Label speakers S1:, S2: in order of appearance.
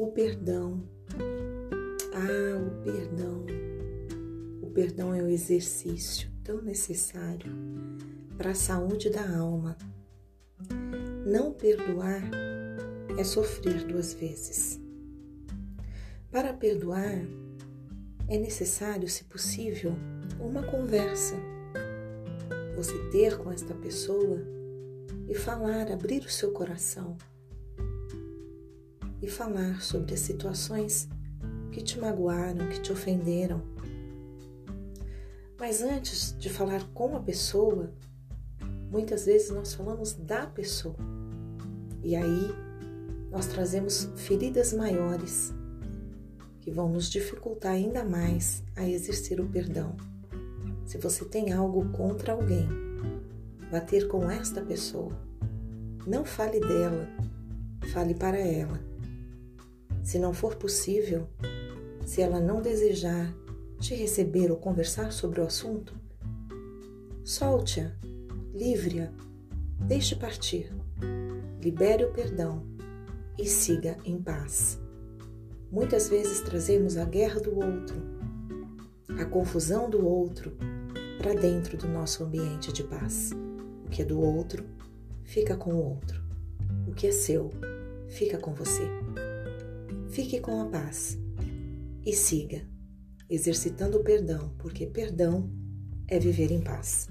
S1: o perdão. Ah, o perdão. O perdão é um exercício tão necessário para a saúde da alma. Não perdoar é sofrer duas vezes. Para perdoar, é necessário, se possível, uma conversa. Você ter com esta pessoa e falar, abrir o seu coração e falar sobre as situações que te magoaram, que te ofenderam. Mas antes de falar com a pessoa, muitas vezes nós falamos da pessoa. E aí nós trazemos feridas maiores que vão nos dificultar ainda mais a exercer o perdão. Se você tem algo contra alguém, bater com esta pessoa. Não fale dela, fale para ela. Se não for possível, se ela não desejar te receber ou conversar sobre o assunto, solte-a, livre-a, deixe partir, libere o perdão e siga em paz. Muitas vezes trazemos a guerra do outro, a confusão do outro para dentro do nosso ambiente de paz. O que é do outro, fica com o outro. O que é seu, fica com você. Fique com a paz e siga, exercitando o perdão, porque perdão é viver em paz.